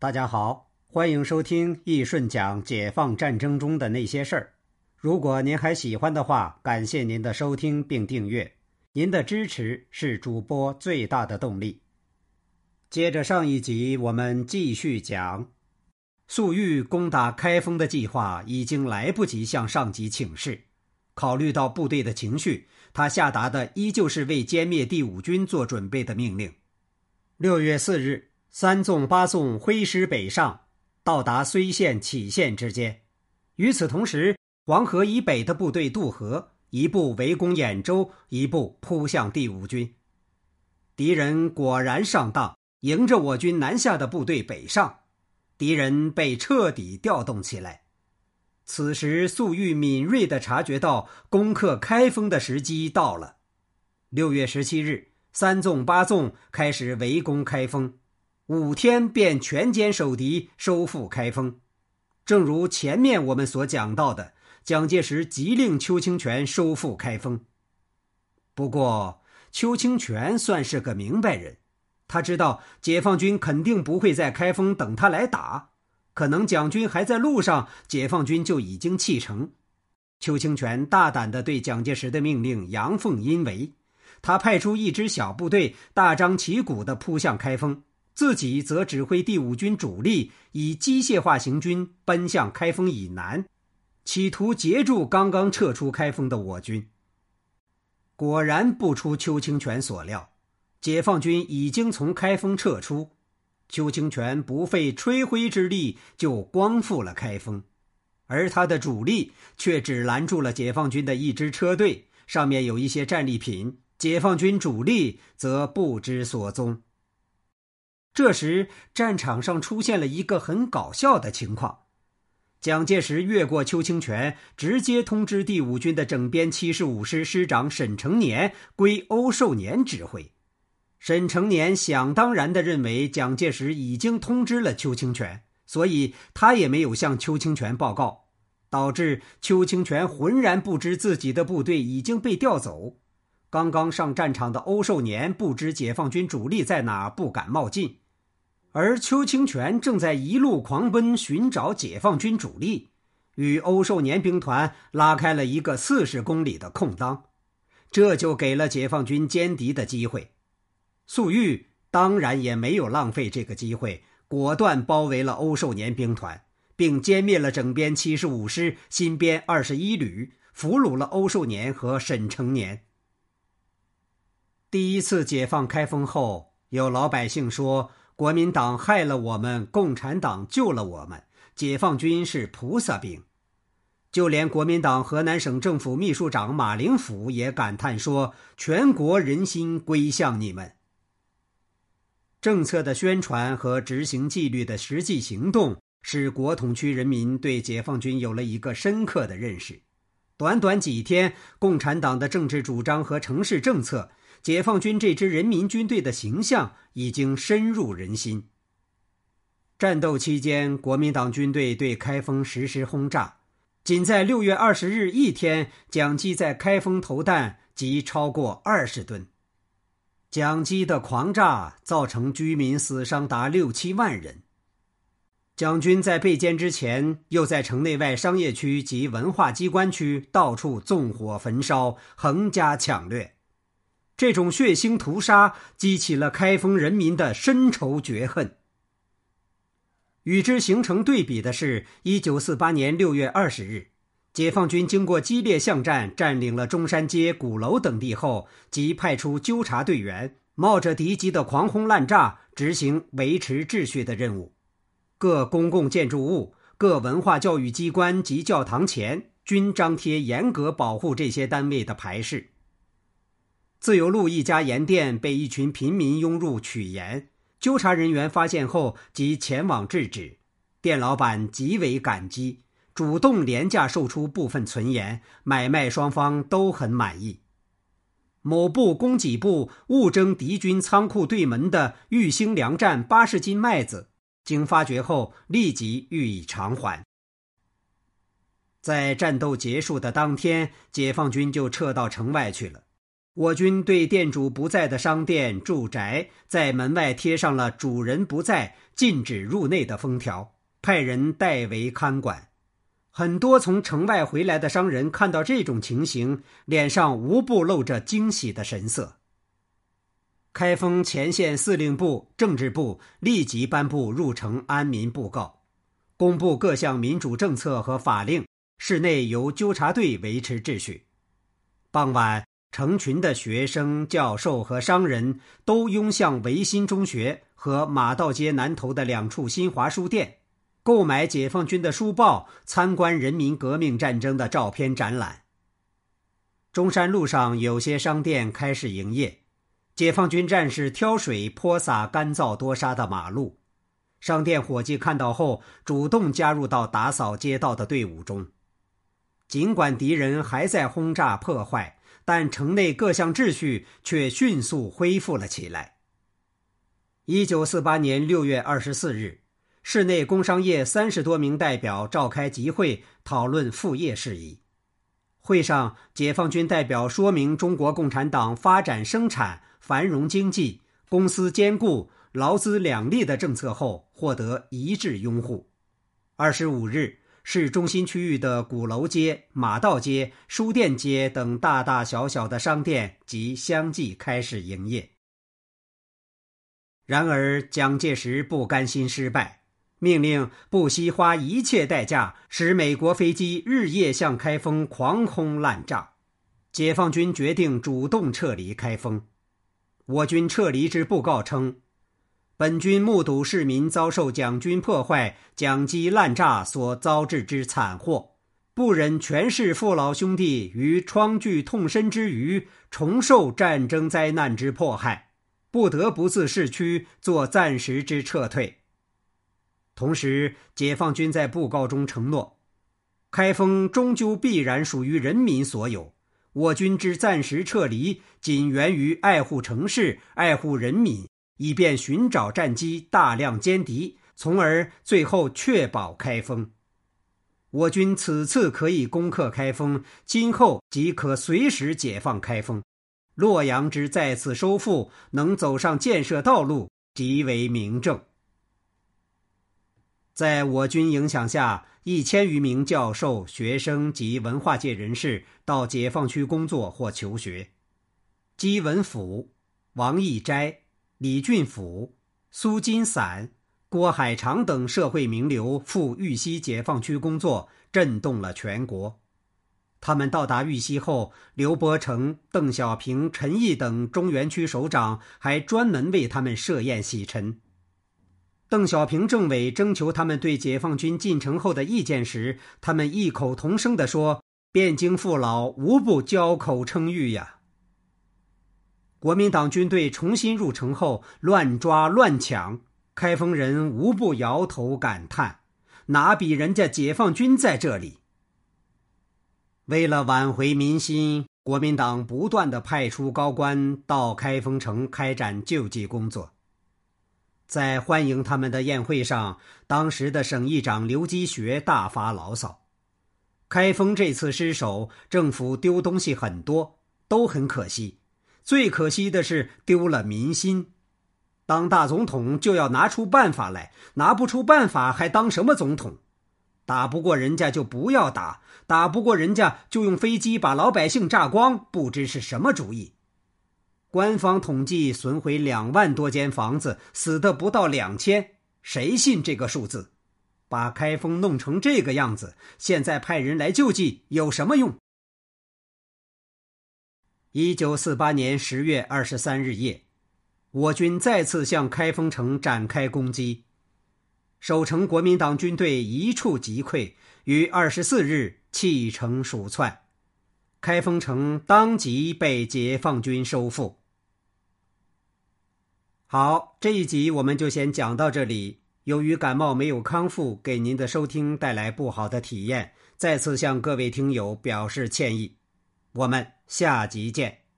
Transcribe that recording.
大家好，欢迎收听易顺讲解放战争中的那些事儿。如果您还喜欢的话，感谢您的收听并订阅，您的支持是主播最大的动力。接着上一集，我们继续讲，粟裕攻打开封的计划已经来不及向上级请示。考虑到部队的情绪，他下达的依旧是为歼灭第五军做准备的命令。六月四日。三纵八纵挥师北上，到达睢县、杞县之间。与此同时，黄河以北的部队渡河，一部围攻兖州，一部扑向第五军。敌人果然上当，迎着我军南下的部队北上，敌人被彻底调动起来。此时，粟裕敏锐地察觉到攻克开封的时机到了。六月十七日，三纵八纵开始围攻开封。五天便全歼守敌，收复开封。正如前面我们所讲到的，蒋介石急令邱清泉收复开封。不过，邱清泉算是个明白人，他知道解放军肯定不会在开封等他来打，可能蒋军还在路上，解放军就已经弃城。邱清泉大胆地对蒋介石的命令阳奉阴违，他派出一支小部队，大张旗鼓地扑向开封。自己则指挥第五军主力以机械化行军奔向开封以南，企图截住刚刚撤出开封的我军。果然不出邱清泉所料，解放军已经从开封撤出，邱清泉不费吹灰之力就光复了开封，而他的主力却只拦住了解放军的一支车队，上面有一些战利品，解放军主力则不知所踪。这时，战场上出现了一个很搞笑的情况：蒋介石越过邱清泉，直接通知第五军的整编七十五师师长沈成年归欧寿年指挥。沈成年想当然地认为蒋介石已经通知了邱清泉，所以他也没有向邱清泉报告，导致邱清泉浑然不知自己的部队已经被调走。刚刚上战场的欧寿年不知解放军主力在哪，不敢冒进，而邱清泉正在一路狂奔寻找解放军主力，与欧寿年兵团拉开了一个四十公里的空当，这就给了解放军歼敌的机会。粟裕当然也没有浪费这个机会，果断包围了欧寿年兵团，并歼灭了整编七十五师、新编二十一旅，俘虏了欧寿年和沈成年。第一次解放开封后，有老百姓说国民党害了我们，共产党救了我们，解放军是菩萨兵。就连国民党河南省政府秘书长马灵甫也感叹说：“全国人心归向你们。”政策的宣传和执行纪律的实际行动，使国统区人民对解放军有了一个深刻的认识。短短几天，共产党的政治主张和城市政策。解放军这支人民军队的形象已经深入人心。战斗期间，国民党军队对开封实施轰炸，仅在六月二十日一天，蒋机在开封投弹即超过二十吨。蒋机的狂炸造成居民死伤达六七万人。蒋军在被歼之前，又在城内外商业区及文化机关区到处纵火焚烧，横加抢掠。这种血腥屠杀激起了开封人民的深仇绝恨。与之形成对比的是，一九四八年六月二十日，解放军经过激烈巷战，占领了中山街、鼓楼等地后，即派出纠察队员，冒着敌机的狂轰滥炸，执行维持秩序的任务。各公共建筑物、各文化教育机关及教堂前，均张贴严格保护这些单位的牌示。自由路一家盐店被一群平民拥入取盐，纠察人员发现后即前往制止，店老板极为感激，主动廉价售出部分存盐，买卖双方都很满意。某部供给部误征敌军仓库对门的玉兴粮站八十斤麦子，经发觉后立即予以偿还。在战斗结束的当天，解放军就撤到城外去了。我军对店主不在的商店、住宅，在门外贴上了“主人不在，禁止入内”的封条，派人代为看管。很多从城外回来的商人看到这种情形，脸上无不露着惊喜的神色。开封前线司令部、政治部立即颁布入城安民布告，公布各项民主政策和法令，市内由纠察队维持秩序。傍晚，成群的学生、教授和商人都拥向维新中学和马道街南头的两处新华书店。购买解放军的书报，参观人民革命战争的照片展览。中山路上有些商店开始营业，解放军战士挑水泼洒干燥多沙的马路，商店伙计看到后主动加入到打扫街道的队伍中。尽管敌人还在轰炸破坏，但城内各项秩序却迅速恢复了起来。一九四八年六月二十四日。市内工商业三十多名代表召开集会，讨论副业事宜。会上，解放军代表说明中国共产党发展生产、繁荣经济、公私兼顾、劳资两利的政策后，获得一致拥护。二十五日，市中心区域的鼓楼街、马道街、书店街等大大小小的商店即相继开始营业。然而，蒋介石不甘心失败。命令不惜花一切代价，使美国飞机日夜向开封狂轰滥炸。解放军决定主动撤离开封。我军撤离之布告称：“本军目睹市民遭受蒋军破坏、蒋机滥炸所遭致之惨祸，不忍全市父老兄弟于疮剧痛身之余，重受战争灾难之迫害，不得不自市区做暂时之撤退。”同时，解放军在布告中承诺，开封终究必然属于人民所有。我军之暂时撤离，仅源于爱护城市、爱护人民，以便寻找战机、大量歼敌，从而最后确保开封。我军此次可以攻克开封，今后即可随时解放开封。洛阳之再次收复，能走上建设道路，极为明证。在我军影响下，一千余名教授、学生及文化界人士到解放区工作或求学。姬文甫、王义斋、李俊甫、苏金散、郭海长等社会名流赴玉溪解放区工作，震动了全国。他们到达玉溪后，刘伯承、邓小平、陈毅等中原区首长还专门为他们设宴洗尘。邓小平政委征求他们对解放军进城后的意见时，他们异口同声地说：“汴京父老无不交口称誉呀。”国民党军队重新入城后，乱抓乱抢，开封人无不摇头感叹：“哪比人家解放军在这里？”为了挽回民心，国民党不断的派出高官到开封城开展救济工作。在欢迎他们的宴会上，当时的省议长刘基学大发牢骚：“开封这次失守，政府丢东西很多，都很可惜。最可惜的是丢了民心。当大总统就要拿出办法来，拿不出办法还当什么总统？打不过人家就不要打，打不过人家就用飞机把老百姓炸光，不知是什么主意。”官方统计损毁两万多间房子，死的不到两千，谁信这个数字？把开封弄成这个样子，现在派人来救济有什么用？一九四八年十月二十三日夜，我军再次向开封城展开攻击，守城国民党军队一触即溃，于二十四日弃城鼠窜，开封城当即被解放军收复。好，这一集我们就先讲到这里。由于感冒没有康复，给您的收听带来不好的体验，再次向各位听友表示歉意。我们下集见。